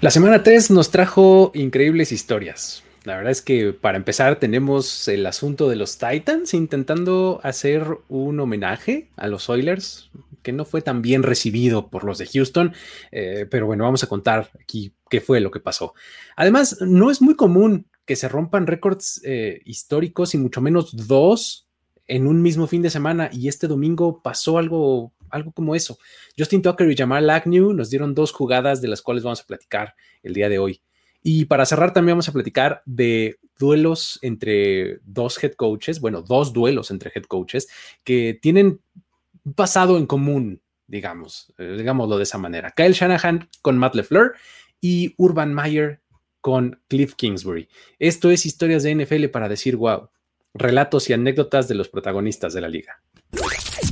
La semana 3 nos trajo increíbles historias. La verdad es que para empezar tenemos el asunto de los Titans intentando hacer un homenaje a los Oilers, que no fue tan bien recibido por los de Houston, eh, pero bueno, vamos a contar aquí qué fue lo que pasó. Además, no es muy común que se rompan récords eh, históricos y mucho menos dos en un mismo fin de semana y este domingo pasó algo, algo como eso. Justin Tucker y Jamal Agnew nos dieron dos jugadas de las cuales vamos a platicar el día de hoy. Y para cerrar también vamos a platicar de duelos entre dos head coaches, bueno, dos duelos entre head coaches que tienen pasado en común, digamos, eh, digámoslo de esa manera. Kyle Shanahan con Matt LeFleur y Urban Meyer con Cliff Kingsbury. Esto es historias de NFL para decir wow, relatos y anécdotas de los protagonistas de la liga.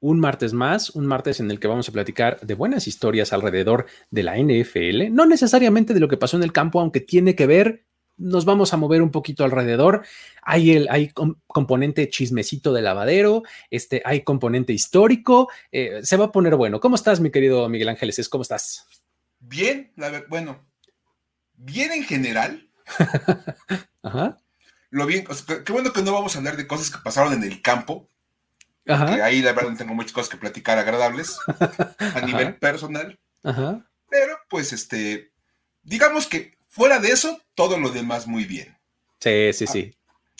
Un martes más, un martes en el que vamos a platicar de buenas historias alrededor de la NFL, no necesariamente de lo que pasó en el campo, aunque tiene que ver, nos vamos a mover un poquito alrededor. Hay el hay componente chismecito de lavadero, este, hay componente histórico, eh, se va a poner bueno. ¿Cómo estás, mi querido Miguel Ángeles? ¿Cómo estás? Bien, bueno, bien en general. Ajá. Lo bien, qué bueno que no vamos a hablar de cosas que pasaron en el campo, ahí la verdad tengo muchas cosas que platicar agradables a nivel personal. Pero pues este, digamos que fuera de eso, todo lo demás muy bien. Sí, sí, sí.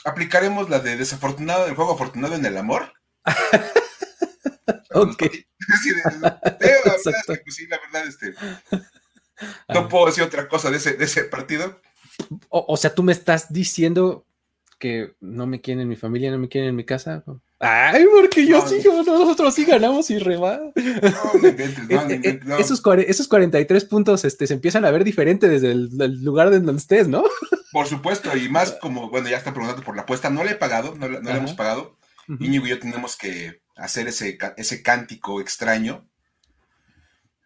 Aplicaremos la de desafortunado, el juego afortunado en el amor. ok. sí, la verdad, este, no puedo decir otra cosa de ese, de ese partido. O, sea, tú me estás diciendo que no me quieren en mi familia, no me quieren en mi casa. Ay, porque yo sí, nosotros sí ganamos y reba. No, no, Esos, esos 43 puntos este, se empiezan a ver diferente desde el, lugar de donde estés, ¿no? Por supuesto, y más como, bueno, ya está preguntando por la apuesta, no le he pagado, no, le hemos pagado. Íñigo y yo tenemos que hacer ese, ese cántico extraño,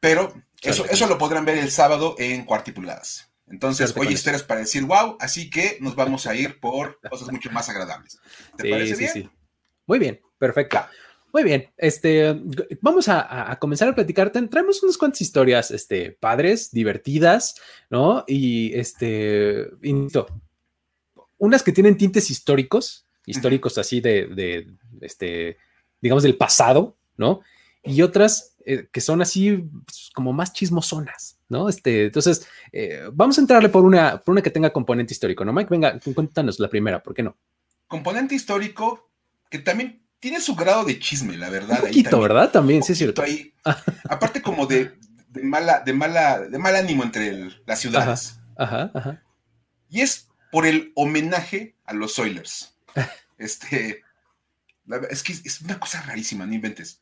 pero eso, eso lo podrán ver el sábado en Cuartipuladas. Entonces, hoy historias para decir wow, así que nos vamos a ir por cosas mucho más agradables. ¿Te parece bien? Sí. Muy bien, perfecto. Muy bien, este, vamos a, comenzar a platicar. Traemos unas cuantas historias, este, padres, divertidas, ¿no? Y, este, unas que tienen tintes históricos, históricos así de, este, digamos, del pasado, ¿no? Y otras eh, que son así pues, como más chismosonas, ¿no? Este, entonces, eh, vamos a entrarle por una, por una que tenga componente histórico, ¿no, Mike? Venga, cuéntanos la primera, ¿por qué no? Componente histórico, que también tiene su grado de chisme, la verdad. Un poquito, ¿verdad? También, sí es cierto. Ahí, aparte como de, mala, de mala, de mal ánimo entre las ciudades. Ajá, ajá, Y es por el homenaje a los Oilers. este, es que es una cosa rarísima, no inventes.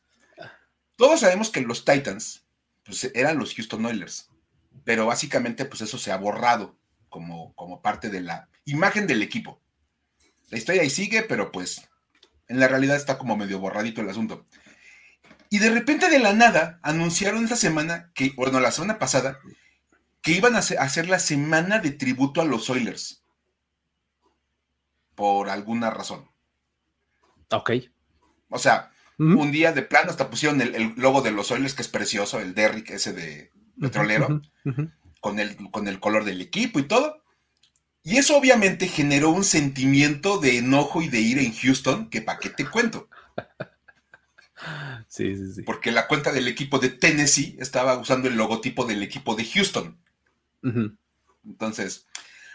Todos sabemos que los Titans pues, eran los Houston Oilers, pero básicamente pues eso se ha borrado como, como parte de la imagen del equipo. La historia ahí sigue, pero pues en la realidad está como medio borradito el asunto. Y de repente de la nada anunciaron esta semana, que, bueno, la semana pasada, que iban a hacer la semana de tributo a los Oilers. Por alguna razón. Ok. O sea, un día de plano hasta pusieron el, logo de los Oilers, que es precioso, el Derrick ese de petrolero, con, el, con el color del equipo y todo. Y eso obviamente generó un sentimiento de enojo y de ira en Houston, que para qué te cuento. Sí, sí, sí. Porque la cuenta del equipo de Tennessee estaba usando el logotipo del equipo de Houston. Entonces,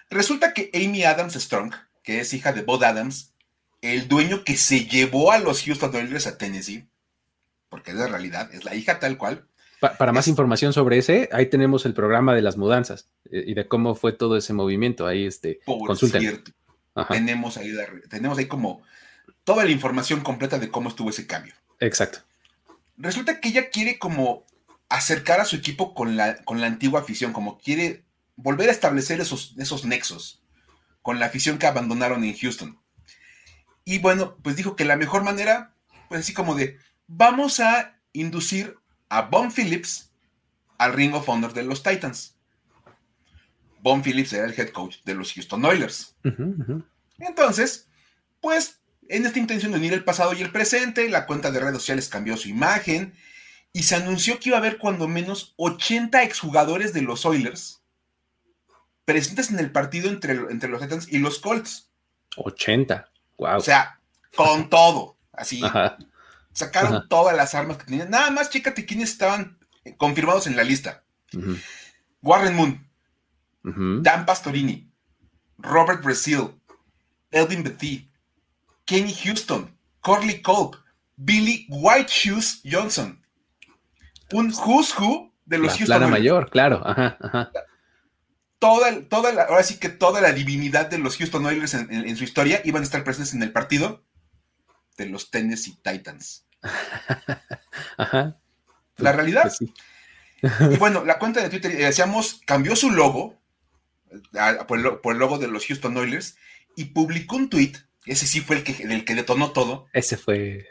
resulta que Amy Adams Strong, que es hija de Bob Adams, el dueño que se llevó a los Houston Oilers a Tennessee, porque es la realidad, es la hija tal cual, para más información sobre ese, ahí tenemos el programa de las mudanzas eh, y de cómo fue todo ese movimiento. Ahí este, Por Cierto, tenemos ahí, tenemos ahí como toda la información completa de cómo estuvo ese cambio. Exacto. Resulta que ella quiere como acercar a su equipo con la, con la antigua afición, como quiere volver a establecer esos, esos nexos con la afición que abandonaron en Houston. Y bueno, pues dijo que la mejor manera, pues así como de, vamos a inducir a Von Phillips al Ring of Honor de los Titans. Von Phillips era el head coach de los Houston Oilers. Entonces, pues en esta intención de unir el pasado y el presente, la cuenta de redes sociales cambió su imagen y se anunció que iba a haber cuando menos 80 exjugadores de los Oilers presentes en el partido entre, entre los Titans y los Colts. 80, wow. O sea, con todo, así. Sacaron todas las armas que tenían. Nada más, chécate quiénes estaban confirmados en la lista. Warren Moon, Dan Pastorini, Robert Brazil, Elvin Betty, Kenny Houston, Corley Culp, Billy White Shoes Johnson. Un who's who de los Houston. La mayor, claro. Ajá, Toda, toda la, ahora sí que toda la divinidad de los Houston Oilers en, su historia iban a estar presentes en el partido de los Tennessee Titans. Ajá. La realidad. Pues y bueno, la cuenta de Twitter, decíamos, cambió su logo por el, logo de los Houston Oilers y publicó un tweet, ese sí fue el que, el que detonó todo. Ese fue.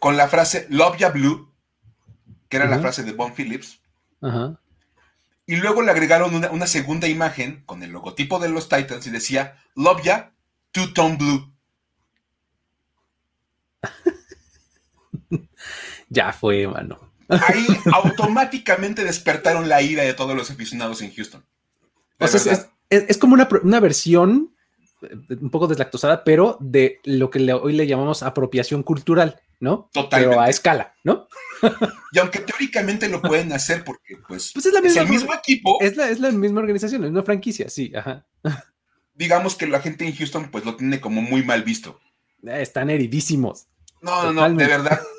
Con la frase Love Ya Blue, que era la frase de Bon Phillips. Y luego le agregaron una, segunda imagen con el logotipo de los Titans y decía Love Ya Two Tone Blue. ya fue, mano. Ahí automáticamente despertaron la ira de todos los aficionados en Houston. O sea, es, como una, versión eh, un poco deslactosada, pero de lo que hoy le llamamos apropiación cultural, ¿no? Totalmente. Pero a escala, ¿no? Y aunque teóricamente lo pueden hacer porque, pues, pues es, la misma, el mismo equipo. Es la, es la misma organización, es una franquicia, sí, ajá. Digamos que la gente en Houston, pues, lo tiene como muy mal visto. Eh, están heridísimos. No, no, no, de verdad.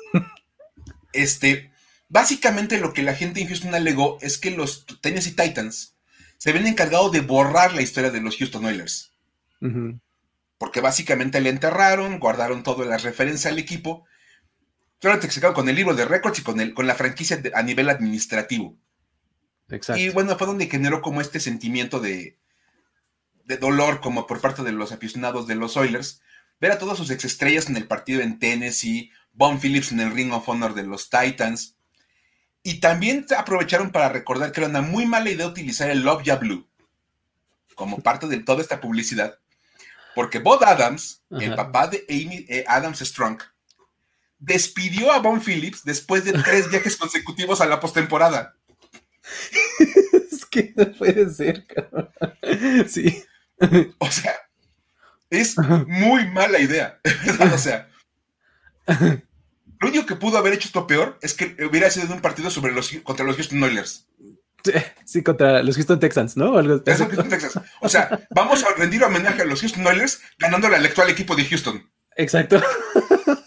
Este, básicamente lo que la gente en Houston alegó es que los Tennessee Titans se ven encargados de borrar la historia de los Houston Oilers. Porque básicamente le enterraron, guardaron todo la referencia al equipo. Se quedaron con el libro de récords y con, el, con la franquicia a nivel administrativo. Exacto. Y bueno, fue donde generó como este sentimiento de, de dolor como por parte de los aficionados de los Oilers, ver a todas sus exestrellas en el partido en Tennessee, Von Phillips en el Ring of Honor de los Titans. Y también aprovecharon para recordar que era una muy mala idea utilizar el Love Ya Blue como parte de toda esta publicidad, porque Bob Adams, el papá de Amy eh, Adams Strong, despidió a Von Phillips después de tres viajes consecutivos a la postemporada. es que no puede ser, cabrón. Sí. O sea, es muy mala idea. o sea, lo único que pudo haber hecho esto peor es que hubiera sido un partido sobre los, contra los Houston Oilers. Sí, contra los Houston Texans, ¿no? O sea, vamos a rendir homenaje a los Houston Oilers ganándole al actual equipo de Houston. Exacto.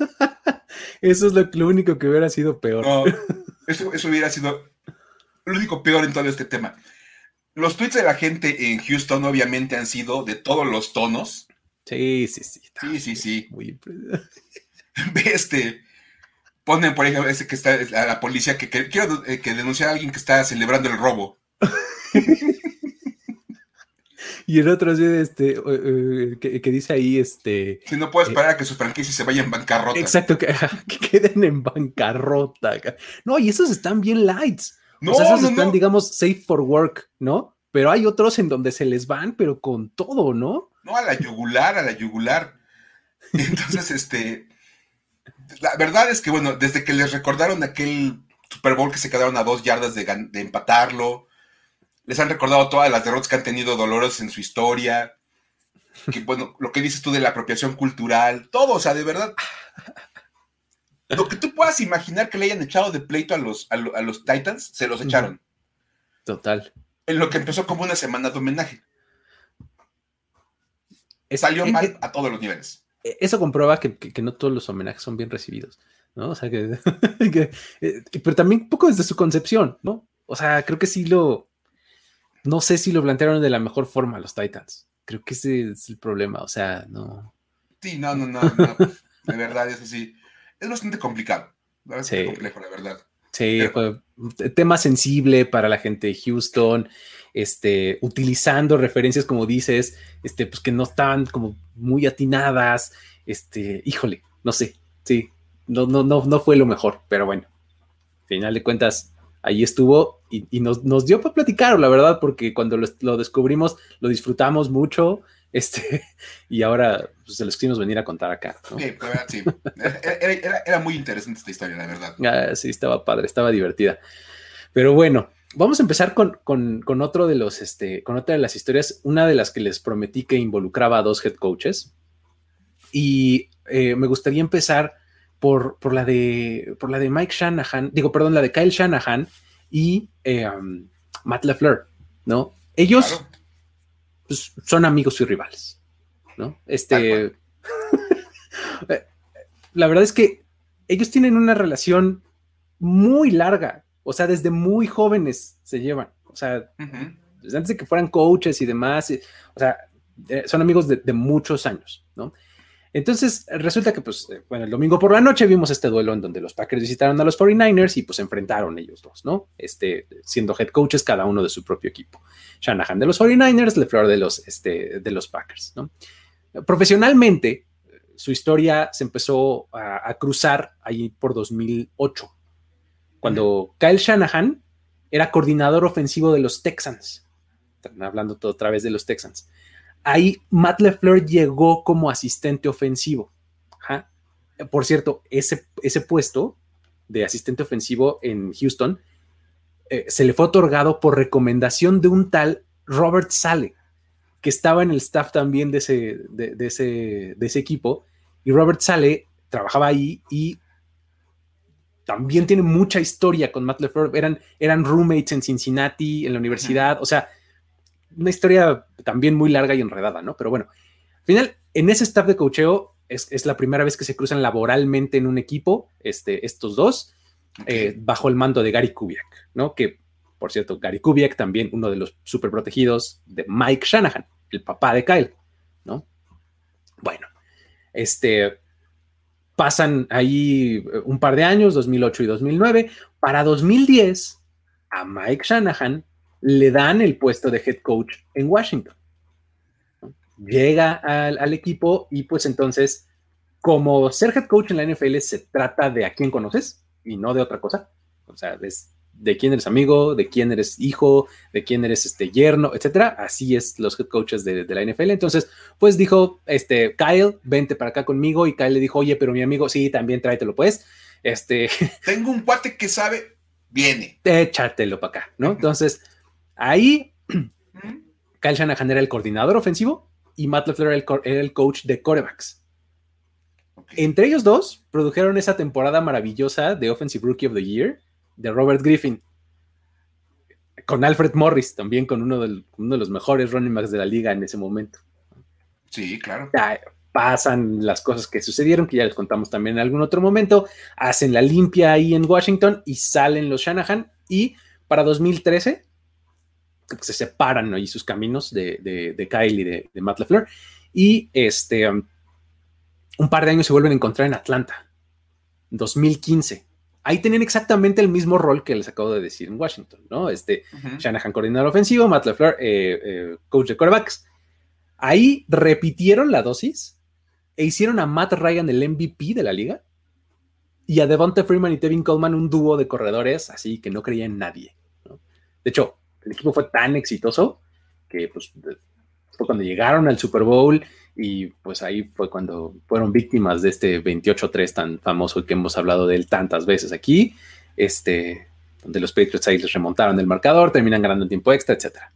Eso es lo, único que hubiera sido peor. No, eso, eso hubiera sido lo único peor en todo este tema. Los tweets de la gente en Houston obviamente han sido de todos los tonos. Sí, sí, sí. Sí, sí, sí. Muy este, ponen, por ejemplo, ese que está a la policía que, quiero eh, que denunciar a alguien que está celebrando el robo. y el otro este, que, dice ahí, este... Si no puedes esperar a que su franquicia se vaya en bancarrota. Exacto, que, queden en bancarrota. No, y esos están bien lights. No, o sea, esos están, digamos, safe for work, ¿no? Pero hay otros en donde se les van, pero con todo, ¿no? No, a la yugular, a la yugular. Entonces, este, la verdad es que, bueno, desde que les recordaron aquel Super Bowl que se quedaron a dos yardas de, empatarlo, les han recordado todas las derrotas que han tenido dolores en su historia, que, bueno, lo que dices tú de la apropiación cultural, todo, o sea, de verdad, lo que tú puedas imaginar que le hayan echado de pleito a los, a, los Titans, se los echaron. Total. En lo que empezó como una semana de homenaje. Salió mal a todos los niveles. E-, eso comprueba que, no todos los homenajes son bien recibidos, ¿no? O sea, que, eh, pero también un poco desde su concepción, ¿no? O sea, creo que sí lo, no sé si lo plantearon de la mejor forma los Titans. Creo que ese es el problema, o sea, no. Sí, no, no, no, no. de verdad, es así. Es bastante complicado, bastante complejo, la verdad. Sí, tema sensible para la gente de Houston este, utilizando referencias, como dices, este, pues que no estaban como muy atinadas, este, híjole, no sé, sí, no, no, no, no fue lo mejor, pero bueno, final de cuentas, ahí estuvo y, nos, nos, dio para platicar, la verdad, porque cuando lo, descubrimos lo disfrutamos mucho. Este, y ahora pues, se los quisimos venir a contar acá. Sí, sí. Era, muy interesante esta historia, la verdad. Ah, sí, estaba padre, estaba divertida. Pero bueno, vamos a empezar con, con, otro de los, este, con otra de las historias, una de las que les prometí que involucraba a dos head coaches. Y eh, me gustaría empezar por, por, la de, por la de Mike Shanahan, digo, perdón, la de Kyle Shanahan y eh, um, Matt LeFleur, ¿no? Ellos pues, son amigos y rivales, ¿no? Este, la verdad es que ellos tienen una relación muy larga, o sea, desde muy jóvenes se llevan, o sea, desde antes de que fueran coaches y demás, o sea, eh, son amigos de, de muchos años, ¿no? Entonces, resulta que, pues, eh, bueno, el domingo por la noche vimos este duelo en donde los Packers visitaron a los 49ers y pues se enfrentaron ellos dos, ¿no? Este, siendo head coaches cada uno de su propio equipo. Shanahan de los 49ers, LeFleur de los, este, de los Packers, ¿no? Profesionalmente, su historia se empezó a, cruzar ahí por 2008, cuando Kyle Shanahan era coordinador ofensivo de los Texans. Están hablando todo otra vez de los Texans ahí Matt LeFleur llegó como asistente ofensivo. Por cierto, ese, ese puesto de asistente ofensivo en Houston eh, se le fue otorgado por recomendación de un tal Robert Sale, que estaba en el staff también de ese, de, ese, de ese equipo. Y Robert Sale trabajaba ahí y también tiene mucha historia con Matt LeFleur. Eran, eran roommates en Cincinnati, en la universidad. O sea, una historia también muy larga y enredada, ¿no? Pero bueno, al final, en ese staff de cocheo es, la primera vez que se cruzan laboralmente en un equipo, este, estos dos, eh, bajo el mando de Gary Kubiak, ¿no? Que, por cierto, Gary Kubiak también uno de los súper protegidos de Mike Shanahan, el papá de Kyle, ¿no? Bueno, este, pasan ahí un par de años, 2008 y 2009. Para 2010, a Mike Shanahan le dan el puesto de head coach en Washington. Llega al, equipo y pues entonces, como ser head coach en la NFL se trata de a quién conoces y no de otra cosa. O sea, de quién eres amigo, de quién eres hijo, de quién eres este yerno, etcétera. Así es los head coaches de, la NFL. Entonces, pues dijo, este, Kyle, vente para acá conmigo. Y Kyle le dijo, oye, pero mi amigo, sí, también tráetelo, pues. Este. Tengo un cuate que sabe, viene. Échatelo para acá, ¿no? Entonces, Ahí, Kyle Shanahan era el coordinador ofensivo y Matt LeFleur era el, coach de corebacks. Entre ellos dos produjeron esa temporada maravillosa de Offensive Rookie of the Year de Robert Griffin. Con Alfred Morris, también con uno, uno de los mejores running backs de la liga en ese momento. Sí, claro. pasan las cosas que sucedieron, que ya les contamos también en algún otro momento. Hacen la limpia ahí en Washington y salen los Shanahan. Y para 2013 se separan ahí sus caminos de, de, Kyle y de, Matt LeFleur. Y este, um, un par de años se vuelven a encontrar en Atlanta, 2015. Ahí tenían exactamente el mismo rol que les acabo de decir en Washington, ¿no? Este, Shanahan, coordinador ofensivo, Matt LeFleur, eh, eh, coach de quarterbacks. Ahí repitieron la dosis e hicieron a Matt Ryan el MVP de la liga y a Devonta Freeman y Tevin Coleman un dúo de corredores así que no creía en nadie. De hecho, el equipo fue tan exitoso que pues fue cuando llegaron al Super Bowl y pues ahí fue cuando fueron víctimas de este 28-3 tan famoso que hemos hablado de él tantas veces aquí, este, donde los Patriots ahí les remontaron el marcador, terminan ganando en tiempo extra, etcétera,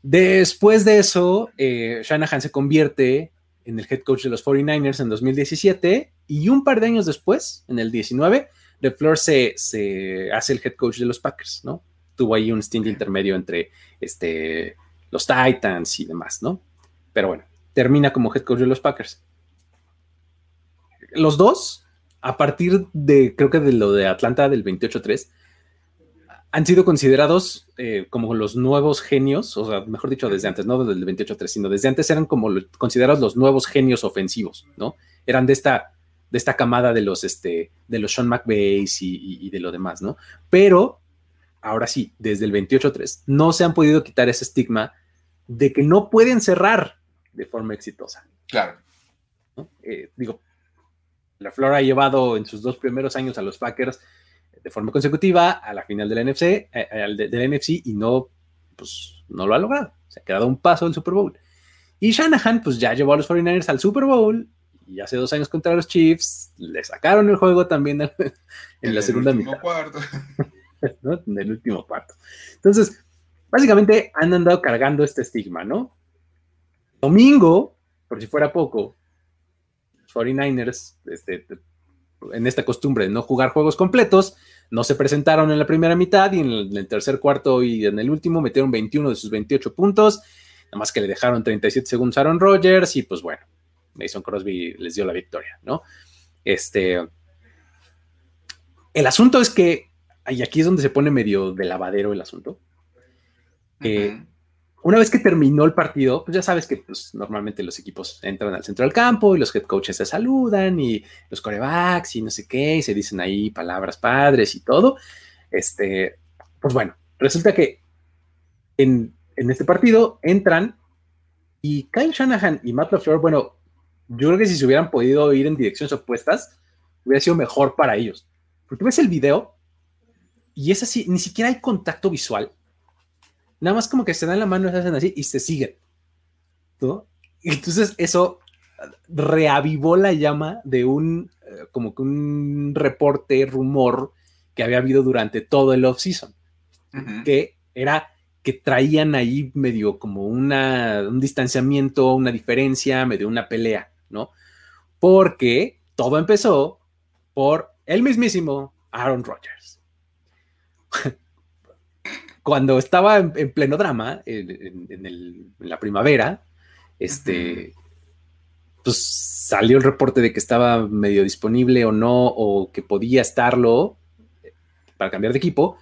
Después de eso, eh, Shanahan se convierte en el head coach de los 49ers en 2017 y un par de años después, en el 19, DeFleur se, se hace el head coach de los Packers, ¿no? Tuvo ahí un stint intermedio entre este, los Titans y demás, ¿no? Pero bueno, termina como head coach de los Packers. Los dos, a partir de, creo que de lo de Atlanta del 28-3, han sido considerados eh, como los nuevos genios, o sea, mejor dicho, desde antes, no desde el 28-3, sino desde antes eran como considerados los nuevos genios ofensivos, ¿no? Eran de esta, de esta camada de los, este, de los Sean McVeigh y, y de lo demás, ¿no? Pero ahora sí, desde el 28-3, no se han podido quitar ese estigma de que no pueden cerrar de forma exitosa. Claro. Eh, digo, la Flor ha llevado en sus dos primeros años a los Packers de forma consecutiva a la final del NFC, eh, del NFC y no, pues, no lo ha logrado. Se ha quedado un paso del Super Bowl. Y Shanahan, pues ya llevó a los 49ers al Super Bowl y hace dos años contra los Chiefs le sacaron el juego también en, la segunda mitad. Cuarto. En el último cuarto. Entonces, básicamente han andado cargando este estigma, ¿no? Domingo, por si fuera poco, 49ers, este, en esta costumbre de no jugar juegos completos, no se presentaron en la primera mitad y en el, tercer cuarto y en el último metieron 21 de sus 28 puntos, nada más que le dejaron 37 segundos a Aaron Rodgers y pues bueno, Mason Crosby les dio la victoria, ¿no? Este, el asunto es que, y aquí es donde se pone medio de lavadero el asunto, una vez que terminó el partido, pues ya sabes que pues, normalmente los equipos entran al centro del campo y los head coaches se saludan y los corebacks y no sé qué, y se dicen ahí palabras padres y todo. Este, pues bueno, resulta que en, en este partido entran y Kyle Shanahan y Matt LaFleur, bueno, yo creo que si se hubieran podido ir en direcciones opuestas, hubiera sido mejor para ellos. Porque ves el video y es así, ni siquiera hay contacto visual. Nada más como que se dan la mano, se hacen así y se siguen. ¿no? Entonces eso reavivó la llama de un, eh, como que un reporte, rumor que había habido durante todo el off-season, que era que traían ahí medio como una, un distanciamiento, una diferencia, medio una pelea. ¿no? Porque todo empezó por el mismísimo Aaron Rodgers. Cuando estaba en, pleno drama, en, la primavera, este, pues salió el reporte de que estaba medio disponible o no, o que podía estarlo eh, para cambiar de equipo.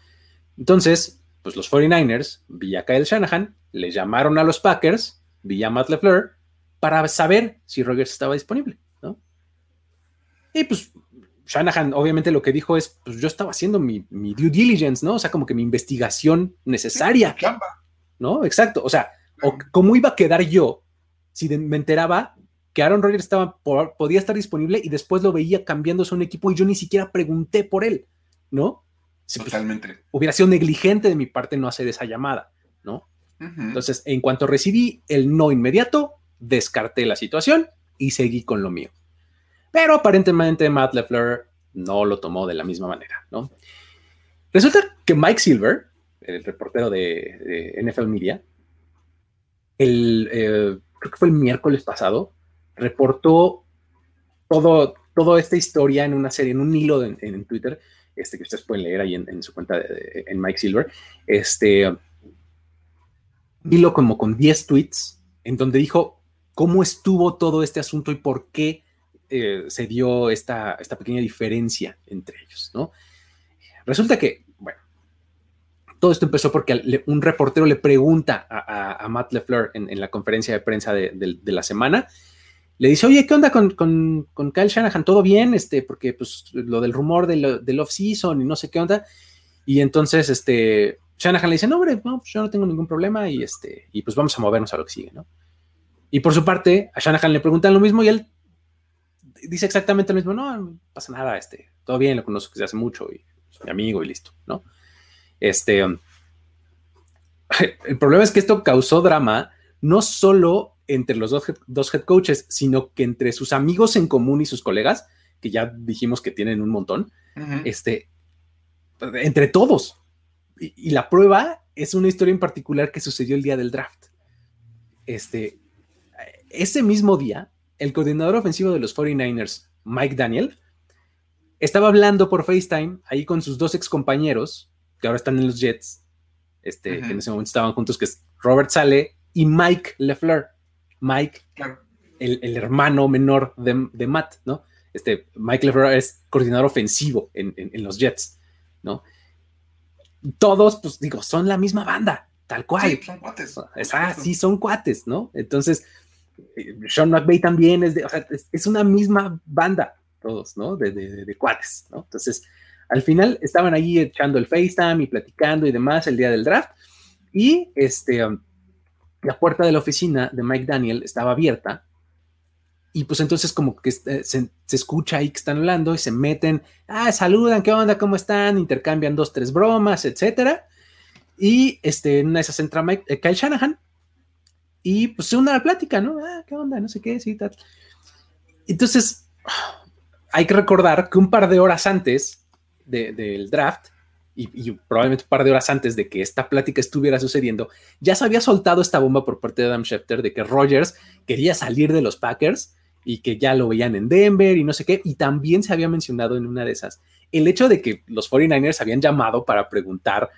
Entonces, pues los 49ers, vía Kyle Shanahan, le llamaron a los Packers, vía Matt LeFleur, para saber si Rogers estaba disponible, ¿no? Y pues Shanahan obviamente lo que dijo es, pues yo estaba haciendo mi, due diligence, ¿no? O sea, como que mi investigación necesaria. ¿No? Exacto. O sea, ¿cómo iba a quedar yo si me enteraba que Aaron Rodgers estaba, podía estar disponible y después lo veía cambiándose a un equipo y yo ni siquiera pregunté por él, ¿no? Pues, Totalmente. hubiera sido negligente de mi parte no hacer esa llamada, ¿no? Entonces, en cuanto recibí el no inmediato, descarté la situación y seguí con lo mío. Pero aparentemente Matt LeFleur no lo tomó de la misma manera, ¿no? Resulta que Mike Silver, el reportero de, NFL Media, el, eh, creo que fue el miércoles pasado, reportó todo, toda esta historia en una serie, en un hilo en, Twitter, este, que ustedes pueden leer ahí en, su cuenta en Mike Silver, este hilo como con 10 tweets, en donde dijo cómo estuvo todo este asunto y por qué eh, se dio esta, esta pequeña diferencia entre ellos, ¿no? Resulta que, bueno, todo esto empezó porque un reportero le pregunta a, Matt LeFleur en, la conferencia de prensa de, la semana, le dice, oye, ¿qué onda con, con, Kyle Shanahan? ¿Todo bien? Este, porque pues lo del rumor del, off-season y no sé qué onda. Y entonces, este, Shanahan le dice, no, hombre, no, pues, yo no tengo ningún problema y, este, y pues vamos a movernos a lo que sigue, ¿no? Y por su parte, a Shanahan le preguntan lo mismo y él dice exactamente lo mismo. No, no pasa nada, este, todo bien, lo conozco desde hace mucho y es mi amigo y listo, ¿no? Este, el problema es que esto causó drama no solo entre los dos, head coaches, sino que entre sus amigos en común y sus colegas, que ya dijimos que tienen un montón, este, entre todos. Y, y, la prueba es una historia en particular que sucedió el día del draft. Este, ese mismo día, el coordinador ofensivo de los 49ers, Mike Daniel, estaba hablando por FaceTime ahí con sus dos ex compañeros, que ahora están en los Jets, este, que en ese momento estaban juntos, que es Robert Sale y Mike LeFleur. Mike, el, hermano menor de, Matt, ¿no? Este, Mike LeFleur es coordinador ofensivo en, los Jets, ¿no? Todos, pues digo, son la misma banda, tal cual. Sí, son cuates. Ah, sí, son cuates, ¿no? Entonces, Sean McVay también es de, o sea, es, una misma banda, todos, ¿no? De, de, cuates, ¿no? Entonces, al final estaban ahí echando el FaceTime y platicando y demás el día del draft. Y este, um, la puerta de la oficina de Mike Daniel estaba abierta y pues entonces como que se, se, escucha ahí que están hablando y se meten, ah, saludan, ¿qué onda? ¿Cómo están? Intercambian dos, tres bromas, etcétera. Y este, en una de esas entra Mike, eh, Kyle Shanahan y pues se une a la plática, ¿no? Ah, ¿qué onda? No sé qué, sí, tal. Entonces, hay que recordar que un par de horas antes del draft, y, probablemente un par de horas antes de que esta plática estuviera sucediendo, ya se había soltado esta bomba por parte de Adam Schefter de que Rogers quería salir de los Packers y que ya lo veían en Denver y no sé qué, y también se había mencionado en una de esas el hecho de que los 49ers habían llamado para preguntar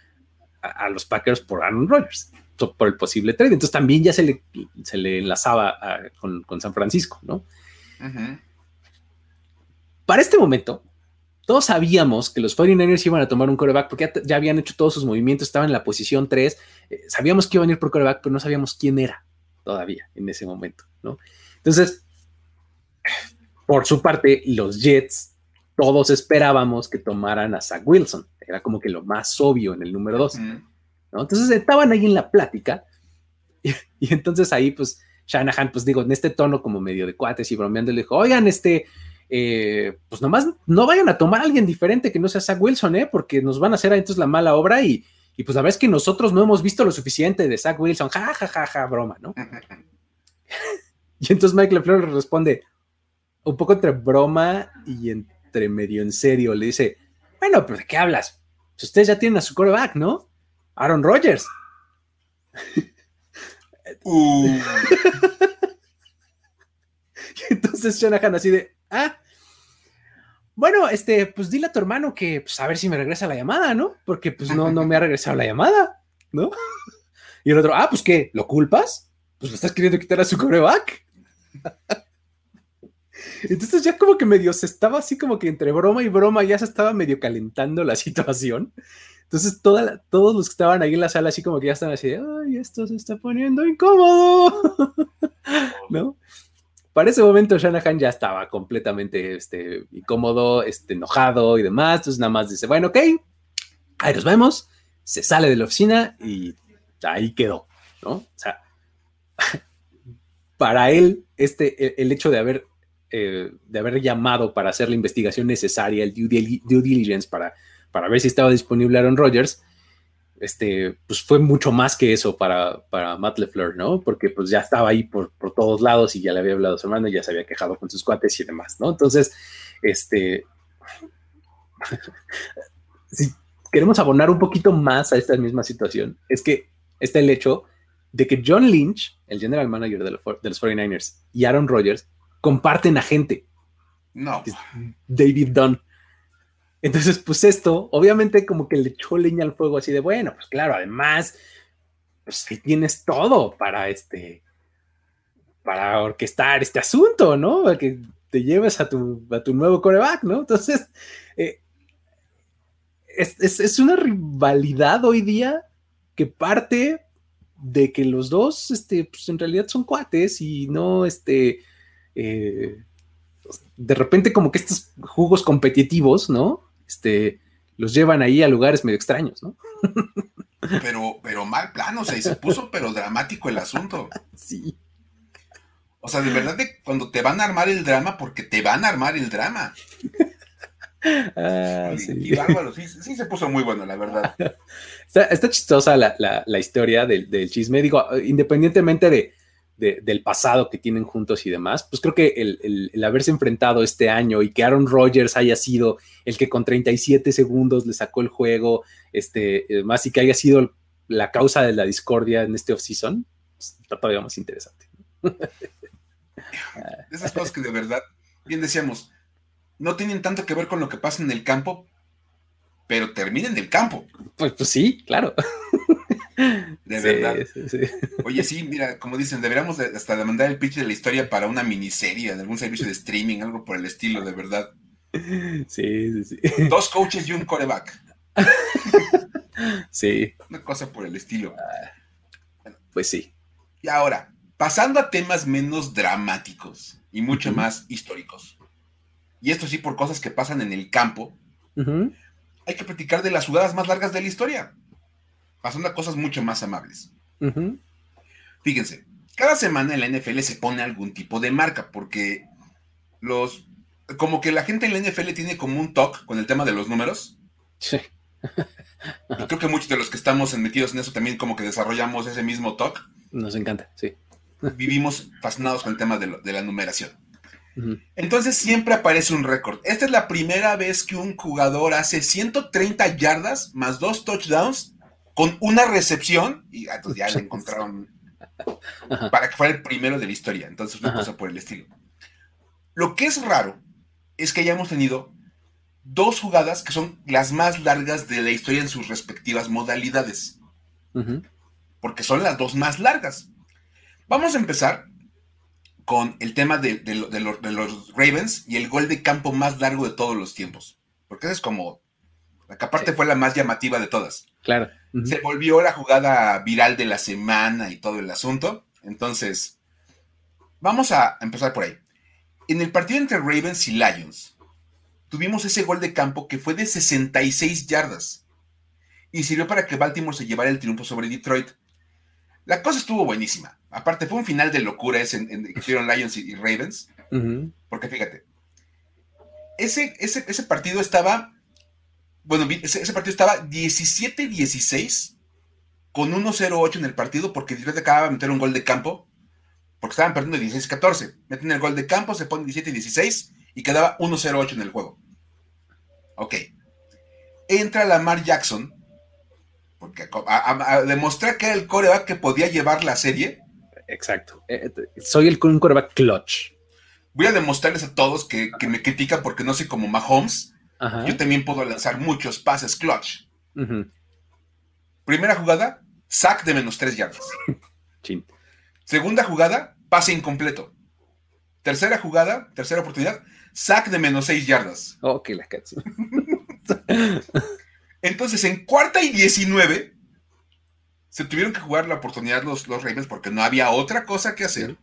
a, los Packers por Aaron Rodgers, por el posible trade, entonces también ya se le, se le enlazaba con, San Francisco, ¿no? Para este momento, todos sabíamos que los 49ers iban a tomar un coreback porque ya, habían hecho todos sus movimientos, estaban en la posición 3, eh, sabíamos que iban a ir por coreback, pero no sabíamos quién era todavía en ese momento, ¿no? Entonces, por su parte, los Jets, todos esperábamos que tomaran a Zach Wilson. Era como que lo más obvio en el número 2. Entonces estaban ahí en la plática y, entonces ahí pues Shanahan, pues digo, en este tono como medio de cuates y bromeando, le dijo, oigan, este, eh, pues nomás no vayan a tomar a alguien diferente que no sea Zach Wilson, ¿eh? Porque nos van a hacer entonces la mala obra y, y pues la verdad es que nosotros no hemos visto lo suficiente de Zach Wilson, ja, ja, ja, ja, broma, ¿no? y entonces Mike LeFleur le responde, un poco entre broma y entre medio en serio, le dice, bueno, pero ¿de qué hablas? Pues ustedes ya tienen a su coreback, ¿no? Aaron Rodgers. Uh. entonces Shanahan así de, ah, bueno, este, pues dile a tu hermano que, pues a ver si me regresa la llamada, ¿no? Porque pues no, no me ha regresado la llamada, ¿no? Y el otro, ah, pues qué, ¿lo culpas? Pues lo estás queriendo quitar a su coreback. Entonces ya como que medio se estaba así como que entre broma y broma ya se estaba medio calentando la situación. Entonces toda todos los que estaban ahí en la sala así como que ya estaban así, ay, esto se está poniendo incómodo, ¿no? Para ese momento Shanahan ya estaba completamente este, incómodo, este, enojado y demás, entonces nada más dice, bueno, ok, ahí nos vemos, se sale de la oficina y ahí quedó, ¿no? O sea, para él, este, el hecho de haber eh, de haber llamado para hacer la investigación necesaria, el due, diligence para, para ver si estaba disponible Aaron Rodgers, este, pues fue mucho más que eso para, para Matt LeFleur, ¿no? Porque pues ya estaba ahí por, por todos lados y ya le había hablado a su hermano y ya se había quejado con sus cuates y demás, ¿no? Entonces, este, si queremos abonar un poquito más a esta misma situación, es que está el hecho de que John Lynch, el general manager de, de los 49ers, y Aaron Rodgers comparten a gente. No. David Dunn. Entonces, pues esto, obviamente como que le echó leña al fuego así de, bueno, pues claro, además, pues tienes todo para este, para orquestar este asunto, ¿no? Para que te lleves a tu, a tu nuevo coreback, ¿no? Entonces, eh, es, es, una rivalidad hoy día que parte de que los dos, este, pues en realidad son cuates y no, este, eh, de repente como que estos jugos competitivos, ¿no? Este, los llevan ahí a lugares medio extraños, ¿no? Pero, pero mal plano, o sea, y se puso pero dramático el asunto. Sí. O sea, de verdad de cuando te van a armar el drama, porque te van a armar el drama. Ah, sí. sí, se puso muy bueno, la verdad. Está, chistosa la, historia del, del, chisme. Digo, independientemente de, del pasado que tienen juntos y demás, pues creo que el, haberse enfrentado este año y que Aaron Rodgers haya sido el que con 37 segundos le sacó el juego, este, más y que haya sido la causa de la discordia en este offseason, pues, está todavía más interesante. Esas cosas que de verdad, bien decíamos, no tienen tanto que ver con lo que pasa en el campo, pero terminan en el campo. Pues, pues sí, claro. De verdad. Oye, sí, mira, como dicen, deberíamos hasta demandar el pitch de la historia para una miniserie, de algún servicio de streaming, algo por el estilo, de verdad. Sí, sí, sí. Dos coaches y un coreback. Sí. Una cosa por el estilo. pues sí. Y ahora, pasando a temas menos dramáticos y mucho más históricos. Y esto sí por cosas que pasan en el campo. Hay que platicar de las jugadas más largas de la historia pasando a cosas mucho más amables. Fíjense, cada semana en la NFL se pone algún tipo de marca, porque los, como que la gente en la NFL tiene como un talk con el tema de los números. Sí. Y creo que muchos de los que estamos metidos en eso también como que desarrollamos ese mismo talk. Nos encanta, sí. Vivimos fascinados con el tema de, de la numeración. Entonces siempre aparece un récord. Esta es la primera vez que un jugador hace 130 yardas más dos touchdowns con una recepción y entonces ya le encontraron para que fuera el primero de la historia. Entonces una cosa por el estilo. Lo que es raro es que hayamos tenido dos jugadas que son las más largas de la historia en sus respectivas modalidades. Porque son las dos más largas. Vamos a empezar con el tema de, los, Ravens y el gol de campo más largo de todos los tiempos. Porque esa es como, la que aparte fue la más llamativa de todas. Claro. Se volvió la jugada viral de la semana y todo el asunto. Entonces, vamos a empezar por ahí. En el partido entre Ravens y Lions, tuvimos ese gol de campo que fue de 66 yardas y sirvió para que Baltimore se llevara el triunfo sobre Detroit. La cosa estuvo buenísima. Aparte, fue un final de locura ese en, que hicieron Lions y, Ravens. Porque fíjate, ese, ese, partido estaba, bueno, ese, partido estaba 17-16 con 1-0-8 en el partido porque Detroit acababa de meter un gol de campo porque estaban perdiendo 16-14. Meten el gol de campo, se ponen 17-16 y quedaba 1-0-8 en el juego. Ok. Entra Lamar Jackson porque a, demostrar que era el coreback que podía llevar la serie Exacto. Eh, eh, soy el un coreback clutch. Voy a demostrarles a todos que, me critican porque no soy como Mahomes. Yo también puedo lanzar muchos pases clutch. Primera jugada, sack de menos tres yardas. Segunda jugada, pase incompleto. Tercera jugada, tercera oportunidad, sack de menos seis yardas. Ok, la cats. Entonces, en cuarta y diecinueve, se tuvieron que jugar la oportunidad los, los Ravens porque no había otra cosa que hacer.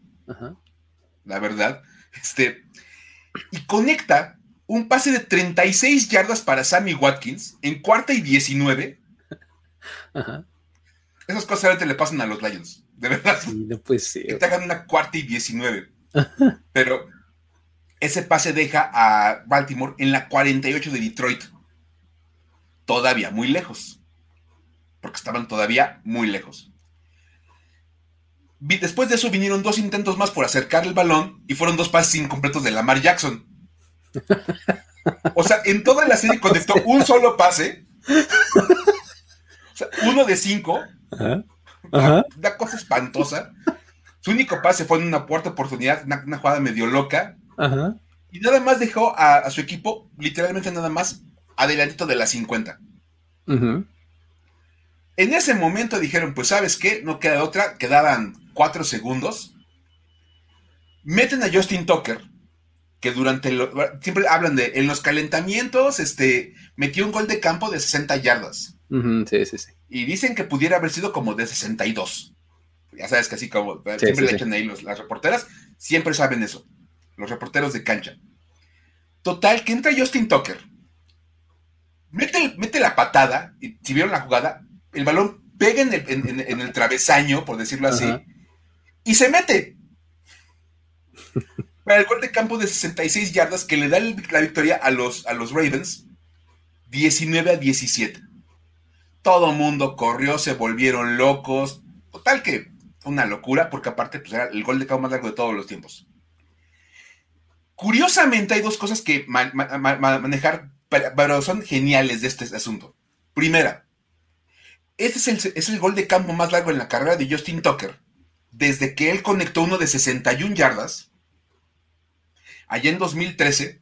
La verdad. Este, y conecta un pase de 36 yardas para Sammy Watkins en cuarta y 19. Esas cosas ahorita le pasan a los Lions. De verdad. Que te hagan una cuarta y 19. Pero ese pase deja a Baltimore en la 48 de Detroit. Todavía muy lejos porque estaban todavía muy lejos. Después de eso vinieron dos intentos más por acercar el balón y fueron dos pases incompletos de Lamar Jackson. O sea, en toda la serie conectó un solo pase. O sea, uno de cinco. Una, cosa espantosa. Su único pase fue en una cuarta oportunidad, una, jugada medio loca. Y nada más dejó a, su equipo, literalmente nada más, adelantito de las 50. En ese momento dijeron, pues sabes qué, no queda otra, quedaban cuatro segundos. Meten a Justin Tucker, que durante, lo, siempre hablan de, en los calentamientos, este, metió un gol de campo de 60 yardas. sí, sí, sí. Y dicen que pudiera haber sido como de 62. Ya sabes que así como, siempre le echan ahí las reporteras, siempre saben eso, los reporteros de cancha. Total, que entra Justin Tucker, mete, mete la patada, y si vieron la jugada, el balón pega en el, travesaño, por decirlo así, y se mete. Para el gol de campo de 66 yardas que le da la victoria a los, a los Ravens, 19 a 17. Todo mundo corrió, se volvieron locos. Total que una locura, porque aparte pues, era el gol de campo más largo de todos los tiempos. Curiosamente, hay dos cosas que manejar, pero son geniales de este asunto. Primera, este es el, gol de campo más largo en la carrera de Justin Tucker, desde que él conectó uno de 61 yardas, allá en 2013,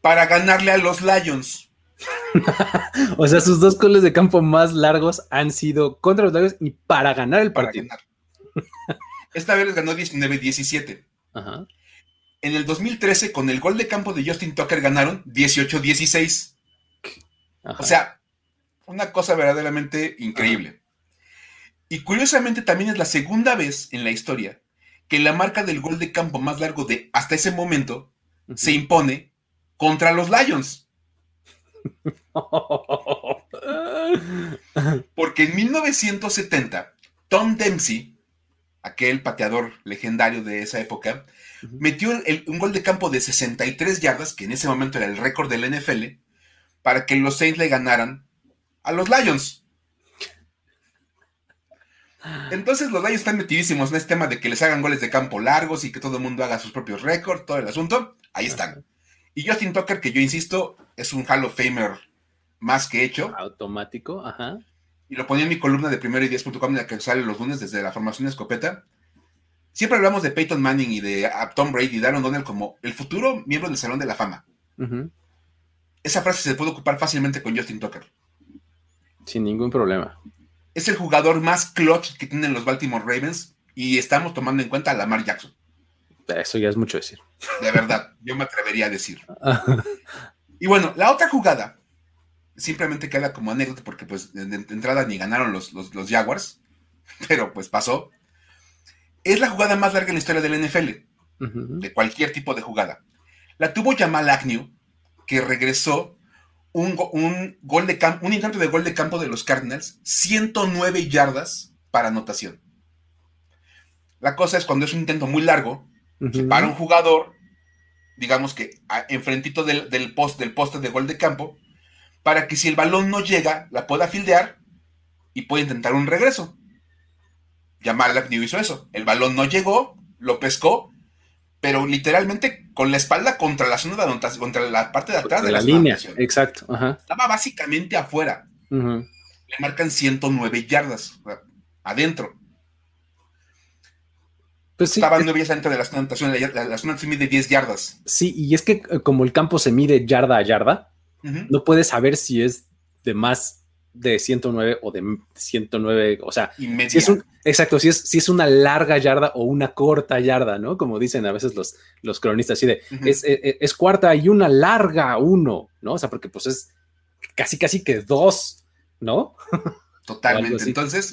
para ganarle a los Lions. o sea, sus dos goles de campo más largos han sido contra los Lions y para ganar el partido. Esta vez les ganó 19-17. En el 2013, con el gol de campo de Justin Tucker, ganaron 18-16. O sea, una cosa verdaderamente increíble. Y curiosamente también es la segunda vez en la historia que la marca del gol de campo más largo de hasta ese momento se impone contra los Lions. Porque en 1970, Tom Dempsey, aquel pateador legendario de esa época, metió un gol de campo de 63 yardas, que en ese momento era el récord del NFL, para que los Saints le ganaran a los Lions. Entonces los Lions están metidísimos en este tema de que les hagan goles de campo largos y que todo el mundo haga sus propios récords, todo el asunto. Ahí están. Y Justin Tucker, que yo insisto, es un Hall of Famer más que hecho. Automático, ajá. Y lo ponía en mi columna de primero y 10.com, en la que sale los lunes desde la formación escopeta. Siempre hablamos de Peyton Manning y de Tom Brady y Darren Donald como el futuro miembro del Salón de la Fama. Esa frase se puede ocupar fácilmente con Justin Tucker. Sin ningún problema. Es el jugador más clutch que tienen los Baltimore Ravens y estamos tomando en cuenta a Lamar Jackson. Eso ya es mucho decir. De verdad, yo me atrevería a decir. y bueno, la otra jugada simplemente queda como anécdota porque pues de, entrada ni ganaron los, los, Jaguars, pero pues pasó. Es la jugada más larga en la historia del NFL, de cualquier tipo de jugada. La tuvo Jamal Agnew, que regresó un, gol de campo, un intento de gol de campo de los Cardinals, 109 yardas para anotación. La cosa es cuando es un intento muy largo, para un jugador, digamos que enfrentito del, del, post, del poste de gol de campo, para que si el balón no llega, la pueda fildear y pueda intentar un regreso. Jamal Agnew hizo eso. El balón no llegó, lo pescó, pero literalmente con la espalda contra la zona de anotación, contra la parte de atrás de la, línea. Exacto. Estaba básicamente afuera. Le marcan 109 yardas adentro. Pues Estaba 9 yardas adentro de la zona de anotación. La, zona se mide 10 yardas. Sí, y es que eh, como el campo se mide yarda a yarda, no puedes saber si es de más de 109 o de 109, o sea, si es un, exacto, si es, si es una larga yarda o una corta yarda, ¿no? Como dicen a veces los, los cronistas, así de, es, e, e, es, cuarta y una larga uno, ¿no? O sea, porque pues es casi, casi que dos, ¿no? Totalmente. Entonces,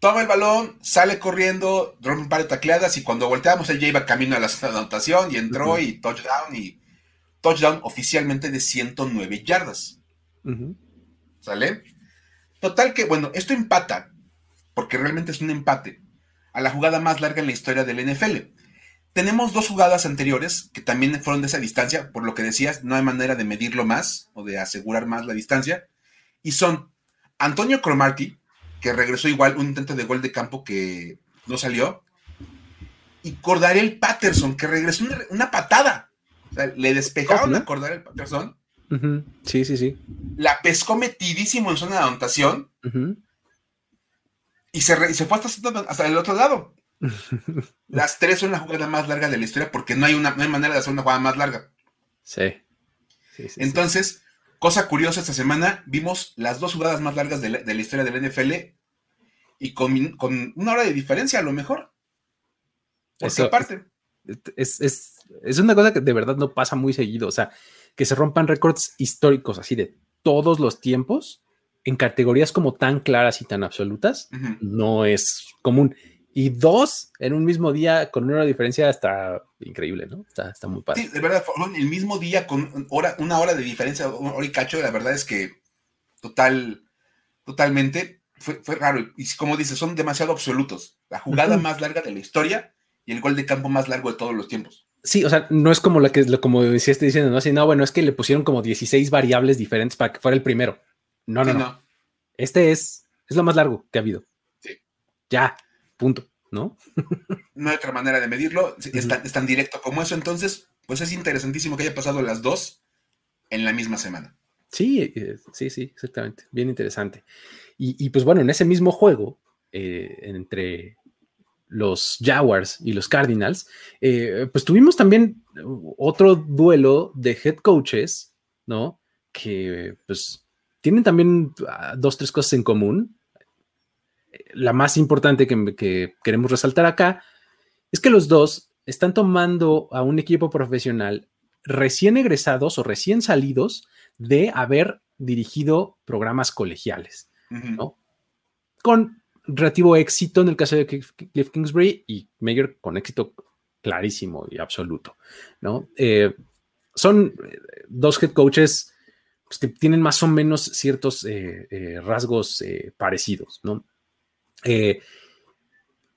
toma el balón, sale corriendo, rompe un par de tacleadas y cuando volteamos él ya iba camino a la anotación y entró y touchdown y touchdown oficialmente de 109 yardas. ¿Sale? Total que, bueno, esto empata, porque realmente es un empate, a la jugada más larga en la historia del NFL. Tenemos dos jugadas anteriores que también fueron de esa distancia, por lo que decías, no hay manera de medirlo más o de asegurar más la distancia. Y son Antonio Cromarty, que regresó igual un intento de gol de campo que no salió, y Cordarel Patterson, que regresó una patada le despejaron a acordar Sí, sí, sí. La pescó metidísimo en zona de anotación. y, se se fue hasta, el otro lado. Las tres son la jugada más larga de la historia porque no hay, una, manera de hacer una jugada más larga. Sí. Entonces, cosa curiosa, esta semana vimos las dos jugadas más largas de la, historia del NFL y con, con, una hora de diferencia a lo mejor. Por Eso, parte es, una cosa que de verdad no pasa muy seguido. O sea, que se rompan récords históricos así de todos los tiempos en categorías como tan claras y tan absolutas, no es común. Y dos en un mismo día con una diferencia está increíble, ¿no? Está, está muy padre. Sí, de verdad, el mismo día con hora, una hora de diferencia, hora y cacho, la verdad es que total, totalmente fue, raro. Y como dices, son demasiado absolutos. La jugada más larga de la historia y el gol de campo más largo de todos los tiempos. Sí, o sea, no es como lo que como decía este diciendo, no, así, no, bueno, es que le pusieron como 16 variables diferentes para que fuera el primero. No, no, no, Este es, es lo más largo que ha habido. Sí. Ya, punto, ¿no? no hay otra manera de medirlo, es, tan, directo como eso, entonces, pues es interesantísimo que haya pasado las dos en la misma semana. Sí, eh, sí, sí, exactamente. Bien interesante. Y, pues bueno, en ese mismo juego, eh, entre los Jaguars y los Cardinals, eh, pues tuvimos también otro duelo de head coaches, ¿no? Que pues tienen también ah, dos, tres cosas en común. La más importante que, que queremos resaltar acá es que los dos están tomando a un equipo profesional recién egresados o recién salidos de haber dirigido programas colegiales, ¿no? Con relativo éxito en el caso de Cliff Kingsbury y Mayer con éxito clarísimo y absoluto, ¿no? Eh, son eh, dos head coaches pues, que tienen más o menos ciertos eh, rasgos parecidos, ¿no?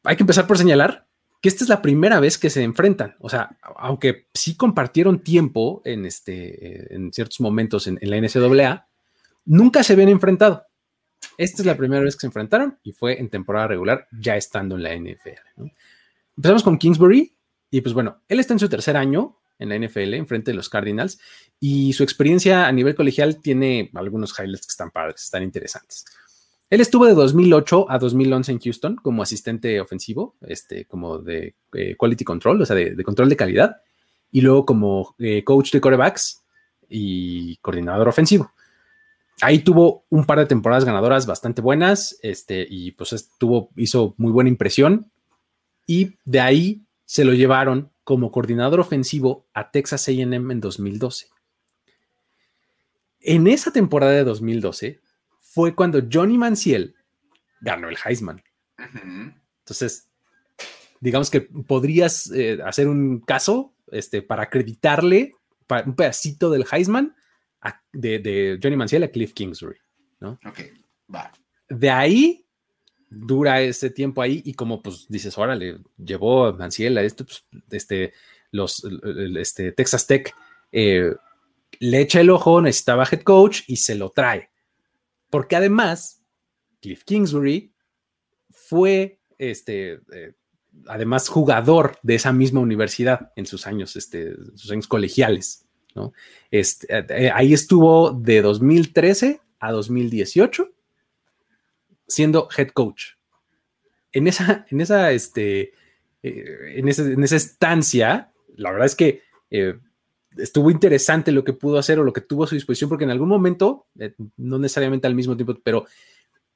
hay que empezar por señalar que esta es la primera vez que se enfrentan. O sea, aunque sí compartieron tiempo en, este, en ciertos momentos en, la NCAA, nunca se habían enfrentado. Esta es la primera vez que se enfrentaron y fue en temporada regular, ya estando en la NFL. Empezamos con Kingsbury y pues bueno, él está en su tercer año en la NFL, en frente de los Cardinals, y su experiencia a nivel colegial tiene algunos highlights que están padres, están interesantes. Él estuvo de 2008 a 2011 en Houston como asistente ofensivo, este, como de eh, quality control, o sea, de, control de calidad, y luego como eh, coach de corebacks y coordinador ofensivo. Ahí tuvo un par de temporadas ganadoras bastante buenas, este, y pues estuvo, hizo muy buena impresión, y de ahí se lo llevaron como coordinador ofensivo a Texas AM en 2012. En esa temporada de 2012, fue cuando Johnny Manziel ganó el Heisman. Entonces, digamos que podrías eh, hacer un caso este, para acreditarle un pedacito del Heisman de, Johnny Manziel a Cliff Kingsbury. ¿no? Ok, va. De ahí dura ese tiempo ahí y como pues dices, órale, llevó a Manziel a esto, pues, este, los, este, Texas Tech eh, le echa el ojo, necesitaba head coach y se lo trae. Porque además, Cliff Kingsbury fue, este, eh, además, jugador de esa misma universidad en sus años, este, sus años colegiales. ¿No? Este, eh, ahí estuvo de 2013 a 2018 siendo head coach. En esa, en esa, este, eh, en, esa estancia, la verdad es que estuvo interesante lo que pudo hacer o lo que tuvo a su disposición, porque en algún momento, eh, no necesariamente al mismo tiempo, pero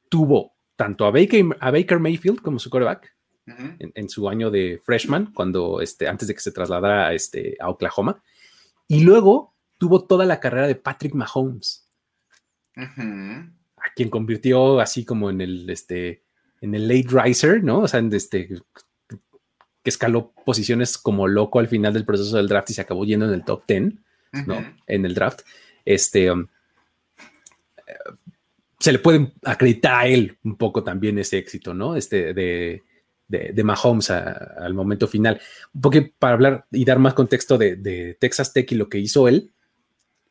tuvo tanto a Baker, a Baker Mayfield como su quarterback en, su año de freshman, cuando este, antes de que se trasladara a, este, a Oklahoma, y luego tuvo toda la carrera de Patrick Mahomes, a quien convirtió así como en el, este, en el late riser, ¿no? O sea, en este, que escaló posiciones como loco al final del proceso del draft y se acabó yendo en el top 10, ¿no? En el draft. Este, um, se le puede acreditar a él un poco también ese éxito, ¿no? Este, de, de, Mahomes al momento final. Poco para hablar y dar más contexto de, de Texas Tech y lo que hizo él,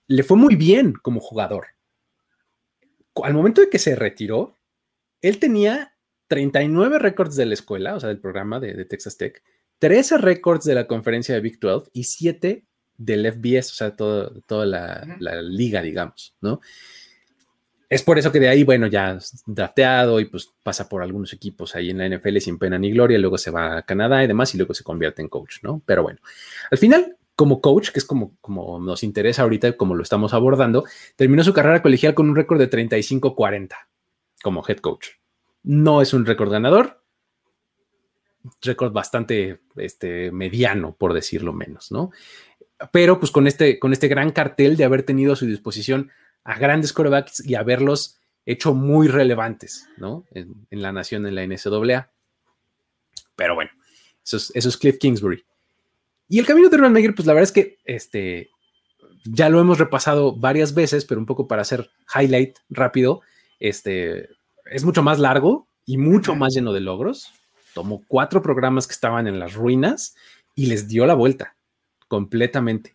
le fue muy bien como jugador. Al momento de que se retiró, él tenía 39 récords de la escuela, o sea, del programa de, Texas Tech, 13 récords de la conferencia de Big 12 y 7 del FBS, o sea, toda la, liga, digamos, ¿no? Es por eso que de ahí, bueno, ya drafteado y pues pasa por algunos equipos ahí en la NFL sin pena ni gloria, luego se va a Canadá y demás y luego se convierte en coach, ¿no? Pero bueno, al final, como coach, que es como, como nos interesa ahorita, como lo estamos abordando, terminó su carrera colegial con un récord de 35-40 como head coach, no es un récord ganador, récord bastante este, mediano, por decirlo menos, ¿no? Pero pues con este, con este gran cartel de haber tenido a su disposición a grandes corebacks y haberlos hecho muy relevantes, ¿no? En, la nación, en la NCAA. Pero bueno, eso es, Cliff Kingsbury. Y el camino de Urban Meyer, pues la verdad es que este, ya lo hemos repasado varias veces, pero un poco para hacer highlight rápido, este, es mucho más largo y mucho más lleno de logros. Tomó cuatro programas que estaban en las ruinas y les dio la vuelta completamente.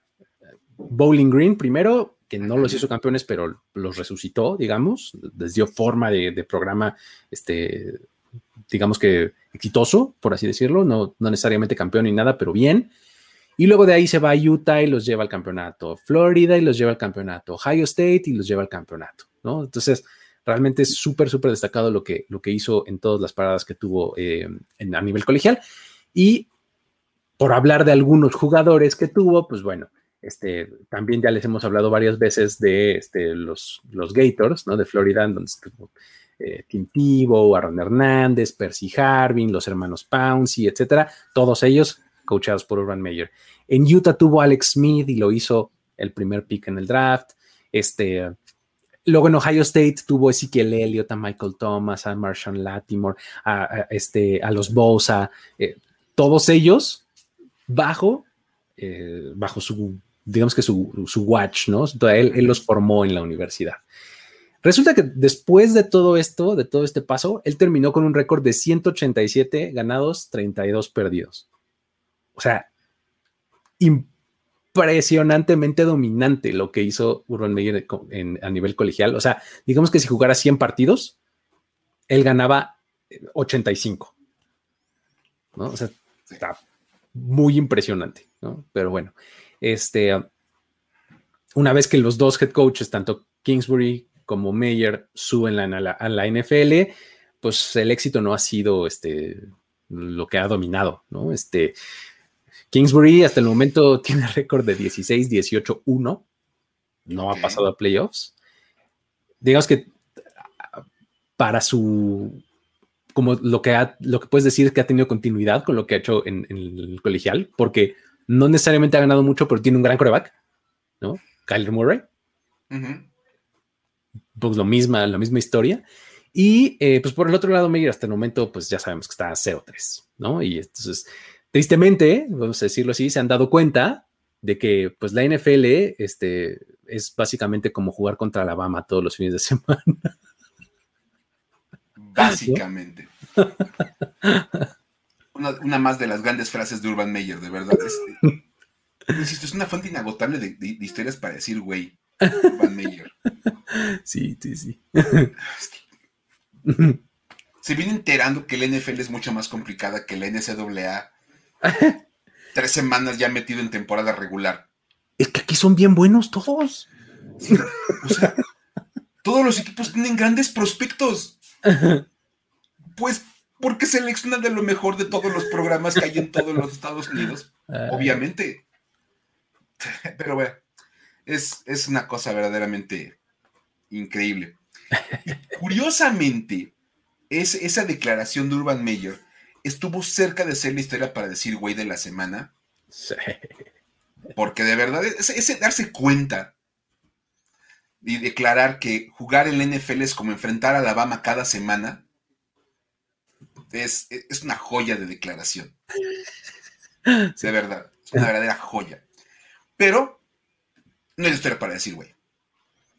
Bowling Green primero, que no los hizo campeones, pero los resucitó, digamos, les dio forma de, programa, este, digamos que exitoso, por así decirlo, no, no necesariamente campeón ni nada, pero bien. Y luego de ahí se va a Utah y los lleva al campeonato, Florida y los lleva al campeonato, Ohio State y los lleva al campeonato, ¿no? Entonces, Realmente es súper, súper destacado lo que, lo que hizo en todas las paradas que tuvo eh, en, a nivel colegial. Y por hablar de algunos jugadores que tuvo, pues bueno, este, también ya les hemos hablado varias veces de este, los, los Gators, ¿no? De Florida, donde estuvo eh, Tim Tebow, Aaron Hernández, Percy Harvin, los hermanos Pouncy, etcétera. Todos ellos coachados por Urban Meyer. En Utah tuvo Alex Smith y lo hizo el primer pick en el draft. Este, Luego en Ohio State tuvo Ezekiel Elliott, a Michael Thomas, a Marshawn Latimore, a, este, a los Bosa, eh, todos ellos bajo, eh, bajo su, digamos que su, watch, ¿no? Él, él, los formó en la universidad. Resulta que después de todo esto, de todo este paso, él terminó con un récord de 187 ganados, 32 perdidos. O sea, impresionantemente dominante lo que hizo Urban Meyer a nivel colegial. O sea, digamos que si jugara 100 partidos, él ganaba 85. ¿no? O sea, está muy impresionante, ¿no? Pero bueno, este, una vez que los dos head coaches, tanto Kingsbury como Meyer, suben a la, NFL, pues el éxito no ha sido este, lo que ha dominado, ¿no? Este, Kingsbury hasta el momento tiene récord de 16-18-1, no ha pasado a playoffs. Digamos que para su como lo que, ha, lo que puedes decir es que ha tenido continuidad con lo que ha hecho en, el colegial, porque no necesariamente ha ganado mucho, pero tiene un gran coreback, ¿no? Kyler Murray. Pues lo misma, la misma historia. Y eh, pues por el otro lado, Meyer hasta el momento, pues ya sabemos que está 0-3, ¿no? Y entonces, tristemente, vamos a decirlo así, se han dado cuenta de que pues la NFL este, es básicamente como jugar contra Alabama todos los fines de semana. Básicamente. Una, más de las grandes frases de Urban Meyer, de verdad. Es, es una fuente inagotable de, historias para decir, güey, Urban Meyer. Sí, sí, sí. se viene enterando que el NFL es mucho más complicada que la NCAA. Tres semanas ya metido en temporada regular. Es que aquí son bien buenos todos. o sea, todos los equipos tienen grandes prospectos. Pues porque seleccionan de lo mejor de todos los programas que hay en todos los Estados Unidos, obviamente. Pero bueno, es, es una cosa verdaderamente increíble. curiosamente, es, esa declaración de Urban Meyer estuvo cerca de ser la historia para decir güey de la semana. Sí. Porque de verdad, ese darse cuenta y declarar que jugar en la NFL es como enfrentar a Alabama cada semana, es, una joya de declaración. De verdad, es una verdadera joya. Pero no hay historia para decir, güey.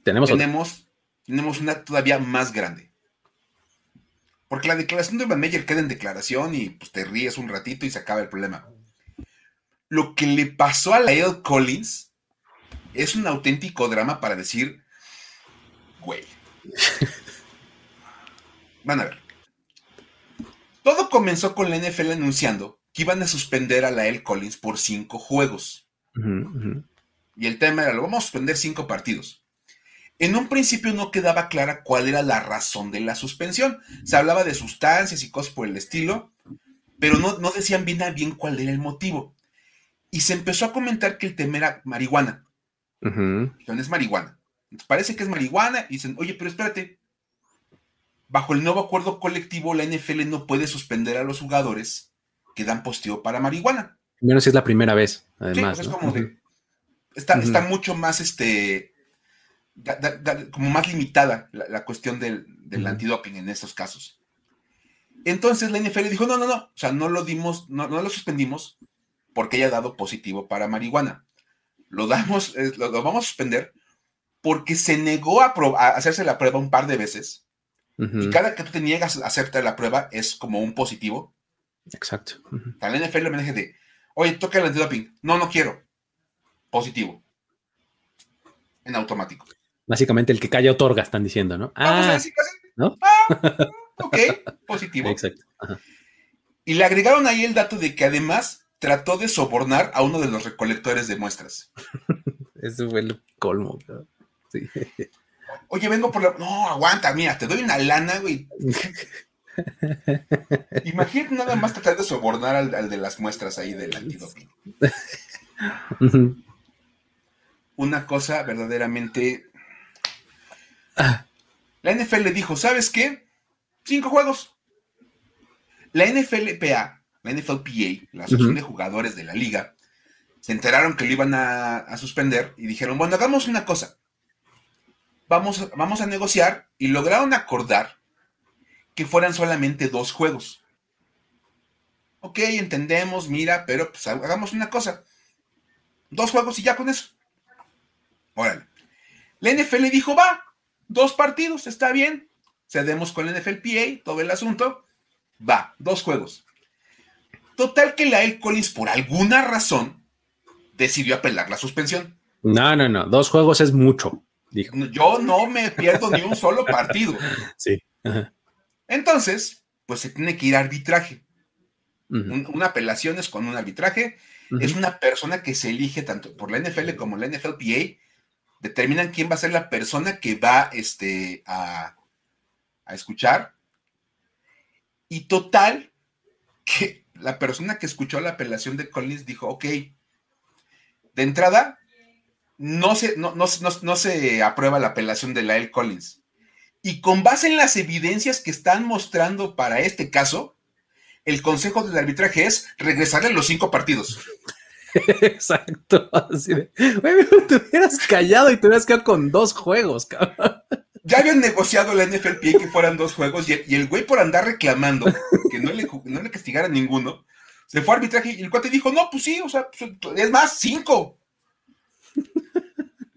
Tenemos, tenemos, tenemos una todavía más grande. Porque la declaración de Van Meyer queda en declaración y pues te ríes un ratito y se acaba el problema. Lo que le pasó a Lael Collins es un auténtico drama para decir, güey. Van a ver. Todo comenzó con la NFL anunciando que iban a suspender a Lael Collins por cinco juegos. Y el tema era, lo vamos a suspender cinco partidos. En un principio no quedaba clara cuál era la razón de la suspensión. Se hablaba de sustancias y cosas por el estilo, pero no, no decían bien a bien cuál era el motivo. Y se empezó a comentar que el tema era marihuana. Uh es marihuana parece que es marihuana y dicen, oye, pero espérate, bajo el nuevo acuerdo colectivo la NFL no puede suspender a los jugadores que dan positivo para marihuana. Menos si es la primera vez, además. Sí, pues es como de, está, está, mucho más, este, como más limitada la, cuestión del, del antidoping en estos casos. Entonces la NFL dijo, no, no, no, o sea, no lo dimos, no, no lo suspendimos porque haya dado positivo para marihuana. Lo damos, lo, lo vamos a suspender porque se negó a, hacerse la prueba un par de veces. Y cada que tú te niegas a hacerte la prueba es como un positivo. Exacto. Al NFL me dije de, oye, toca el antidoping. No, no quiero. Positivo. En automático. Básicamente el que calla otorga, están diciendo, ¿no? Vamos a decir casi. ¿No? Ah, ok, positivo. Exacto. Y le agregaron ahí el dato de que además trató de sobornar a uno de los recolectores de muestras. Eso fue el colmo. Oye, vengo por la. No, aguanta, mira, te doy una lana, güey. Imagínate nada más tratar de sobornar al, de las muestras ahí del antidoping. Una cosa verdaderamente. La NFL le dijo: ¿Sabes qué? Cinco juegos. La NFLPA, la NFLPA, la Asociación de Jugadores de la Liga, se enteraron que lo iban a suspender y dijeron: Bueno, hagamos una cosa vamos, a negociar y lograron acordar que fueran solamente dos juegos. Ok, entendemos, mira, pero pues hagamos una cosa. Dos juegos y ya con eso. Órale. La NFL dijo, va, dos partidos, está bien. Cedemos con el NFLPA, todo el asunto. Va, dos juegos. Total que la El Collins, por alguna razón, decidió apelar la suspensión. No, no, no. Dos juegos es mucho. Dijo. Yo no me pierdo ni un solo partido. Sí. Entonces, pues se tiene que ir a arbitraje. una apelación es con un arbitraje. Es una persona que se elige tanto por la NFL como la NFLPA. Determinan quién va a ser la persona que va este, a, a escuchar. Y total, que la persona que escuchó la apelación de Collins dijo, ok, de entrada, no se, no, no, no, se aprueba la apelación de la L. Collins. Y con base en las evidencias que están mostrando para este caso, el consejo del arbitraje es regresarle los cinco partidos. Exacto. Así de, te hubieras callado y te hubieras quedado con dos juegos, cabrón. Ya habían negociado la NFLPA que fueran dos juegos y el, güey por andar reclamando que no le, no le castigara ninguno, se fue a arbitraje y el cuate dijo, no, pues sí, o sea, pues, es más, cinco.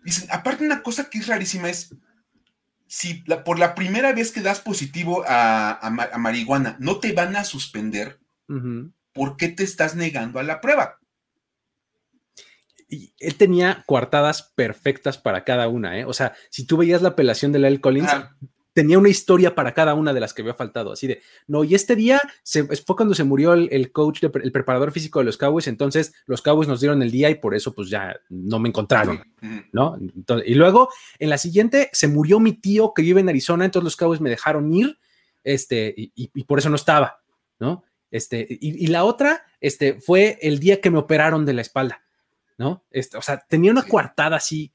Dicen, aparte una cosa que es rarísima es, si por la primera vez que das positivo a, marihuana no te van a suspender, ¿por qué te estás negando a la prueba? Y él tenía coartadas perfectas para cada una, ¿eh? O sea, si tú veías la apelación de L. Collins, tenía una historia para cada una de las que había faltado, así de, no, y este día se, fue cuando se murió el, coach, el preparador físico de los Cowboys, entonces los Cowboys nos dieron el día y por eso pues ya no me encontraron, ¿no? y luego en la siguiente se murió mi tío que vive en Arizona, entonces los Cowboys me dejaron ir, este, y, por eso no estaba, ¿no? Este, y, la otra, este, fue el día que me operaron de la espalda, ¿no? Este, o sea, tenía una coartada así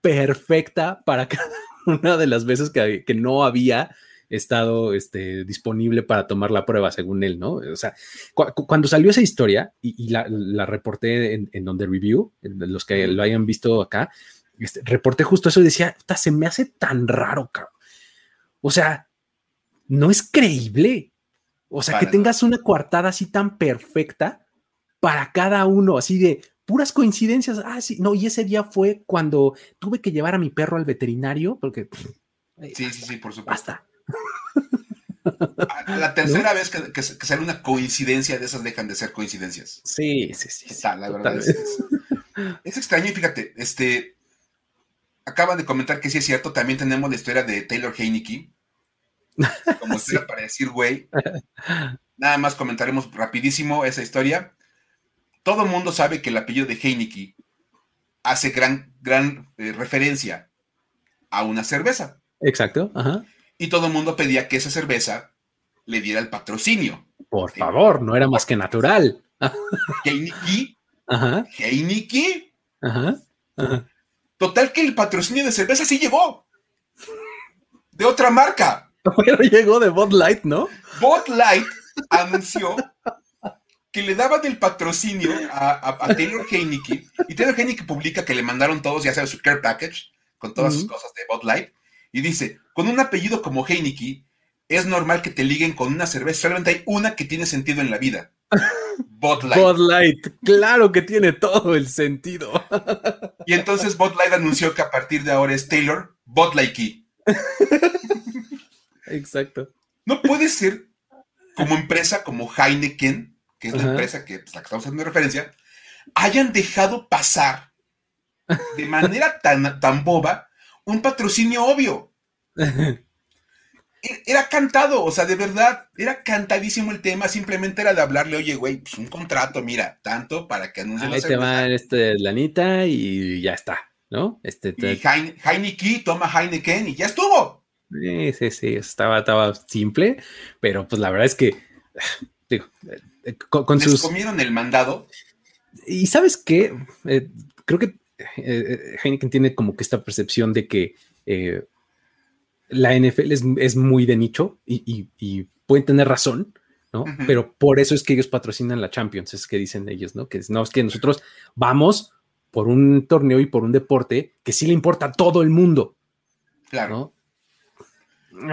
perfecta para cada una de las veces que, no había estado este, disponible para tomar la prueba, según él, ¿no? O sea, cuando salió esa historia y, la, reporté en, donde review, los que lo hayan visto acá, este, reporté justo eso y decía, se me hace tan raro, cabrón. O sea, no es creíble. O sea, que tengas una coartada así tan perfecta para cada uno, así de, puras coincidencias. Ah, sí, no, y ese día fue cuando tuve que llevar a mi perro al veterinario, porque. Sí, sí, sí, por supuesto. Basta. La tercera vez que, sale una coincidencia de esas dejan de ser coincidencias. Sí, sí, sí. la verdad es, es, extraño y fíjate, este. Acaban de comentar que sí es cierto, también tenemos la historia de Taylor Heineke. Como sí. para decir, güey. Nada más comentaremos rapidísimo esa historia todo el mundo sabe que el apellido de Heineke hace gran, gran eh, referencia a una cerveza. Exacto. Y todo el mundo pedía que esa cerveza le diera el patrocinio. Por favor, no era más que natural. Heineke. Ajá. Heineke. Ajá. Total que el patrocinio de cerveza sí llegó. De otra marca. Pero llegó de Bud Light, ¿no? Bud Light anunció que le daban el patrocinio a, Taylor Heineke, y Taylor Heineke publica que le mandaron todos, ya sabes, su care package, con todas sus cosas de Bud Light, y dice, con un apellido como Heineke, es normal que te liguen con una cerveza, solamente hay una que tiene sentido en la vida. Bud Light. Bud Light, claro que tiene todo el sentido. Y entonces Bud Light anunció que a partir de ahora es Taylor Bud Light. Exacto. No puede ser como empresa como Heineken que es la empresa que, pues, la que estamos haciendo referencia, hayan dejado pasar de manera tan, tan boba un patrocinio obvio. E, era cantado, o sea, de verdad, era cantadísimo el tema, simplemente era de hablarle, oye, güey, pues un contrato, mira, tanto para que anuncie Ahí te va este lanita y ya está, ¿no? Este, Y Heineken toma Heineken y ya estuvo. Sí, sí, sí, estaba, estaba simple, pero pues la verdad es que, digo, eh, con, Les comieron el mandado. Y sabes qué, eh, creo que eh, Heineken tiene como que esta percepción de que la NFL es, muy de nicho y, pueden tener razón, ¿no? Pero por eso es que ellos patrocinan la Champions, es que dicen ellos, ¿no? Que no es que nosotros vamos por un torneo y por un deporte que sí le importa a todo el mundo. Claro.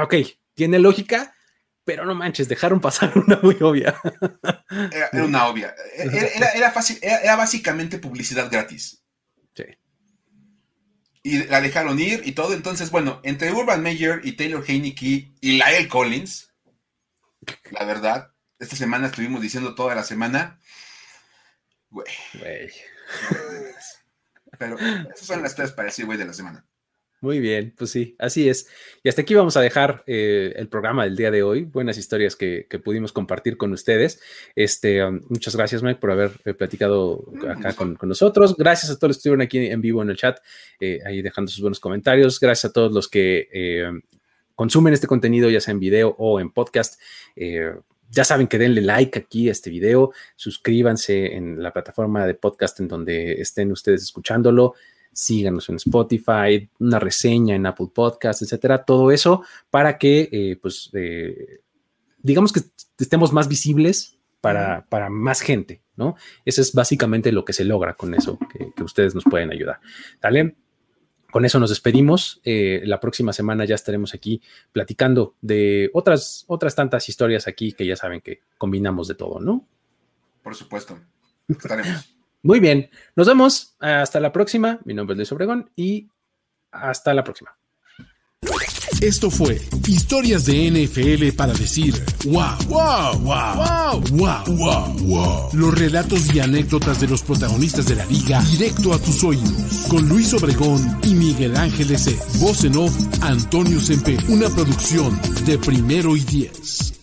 Ok, tiene lógica, pero no manches, dejaron pasar una muy obvia. Era, una obvia. Era, fácil, era, básicamente publicidad gratis. Sí. y la dejaron ir y todo. Entonces, bueno, entre Urban Meyer y Taylor Heineke y Lyle Collins, la verdad, esta semana estuvimos diciendo toda la semana, güey. Pero esas son las tres para decir, güey, de la semana. Muy bien, pues sí, así es. Y hasta aquí vamos a dejar eh, el programa del día de hoy. Buenas historias que, pudimos compartir con ustedes. Este, um, muchas gracias, Mike, por haber eh, platicado acá con, nosotros. Gracias a todos los que estuvieron aquí en vivo en el chat, eh, ahí dejando sus buenos comentarios. Gracias a todos los que consumen este contenido, ya sea en video o en podcast. ya saben que denle like aquí a este video, suscríbanse en la plataforma de podcast en donde estén ustedes escuchándolo síganos en Spotify, una reseña en Apple Podcasts, etcétera, todo eso para que, eh, pues, eh, digamos que estemos más visibles para, para, más gente, ¿no? Eso es básicamente lo que se logra con eso, que, ustedes nos pueden ayudar. ¿Vale? Con eso nos despedimos. Eh, la próxima semana ya estaremos aquí platicando de otras, otras tantas historias aquí que ya saben que combinamos de todo, ¿no? Por supuesto. Estaremos. Muy bien, nos vemos. Hasta la próxima. Mi nombre es Luis Obregón y hasta la próxima. Esto fue Historias de NFL para decir wow, wow, wow, wow, wow, wow, Los relatos y anécdotas de los protagonistas de la liga directo a tus oídos. Con Luis Obregón y Miguel Ángel S. Voz en off, Antonio Sempe. Una producción de primero y diez.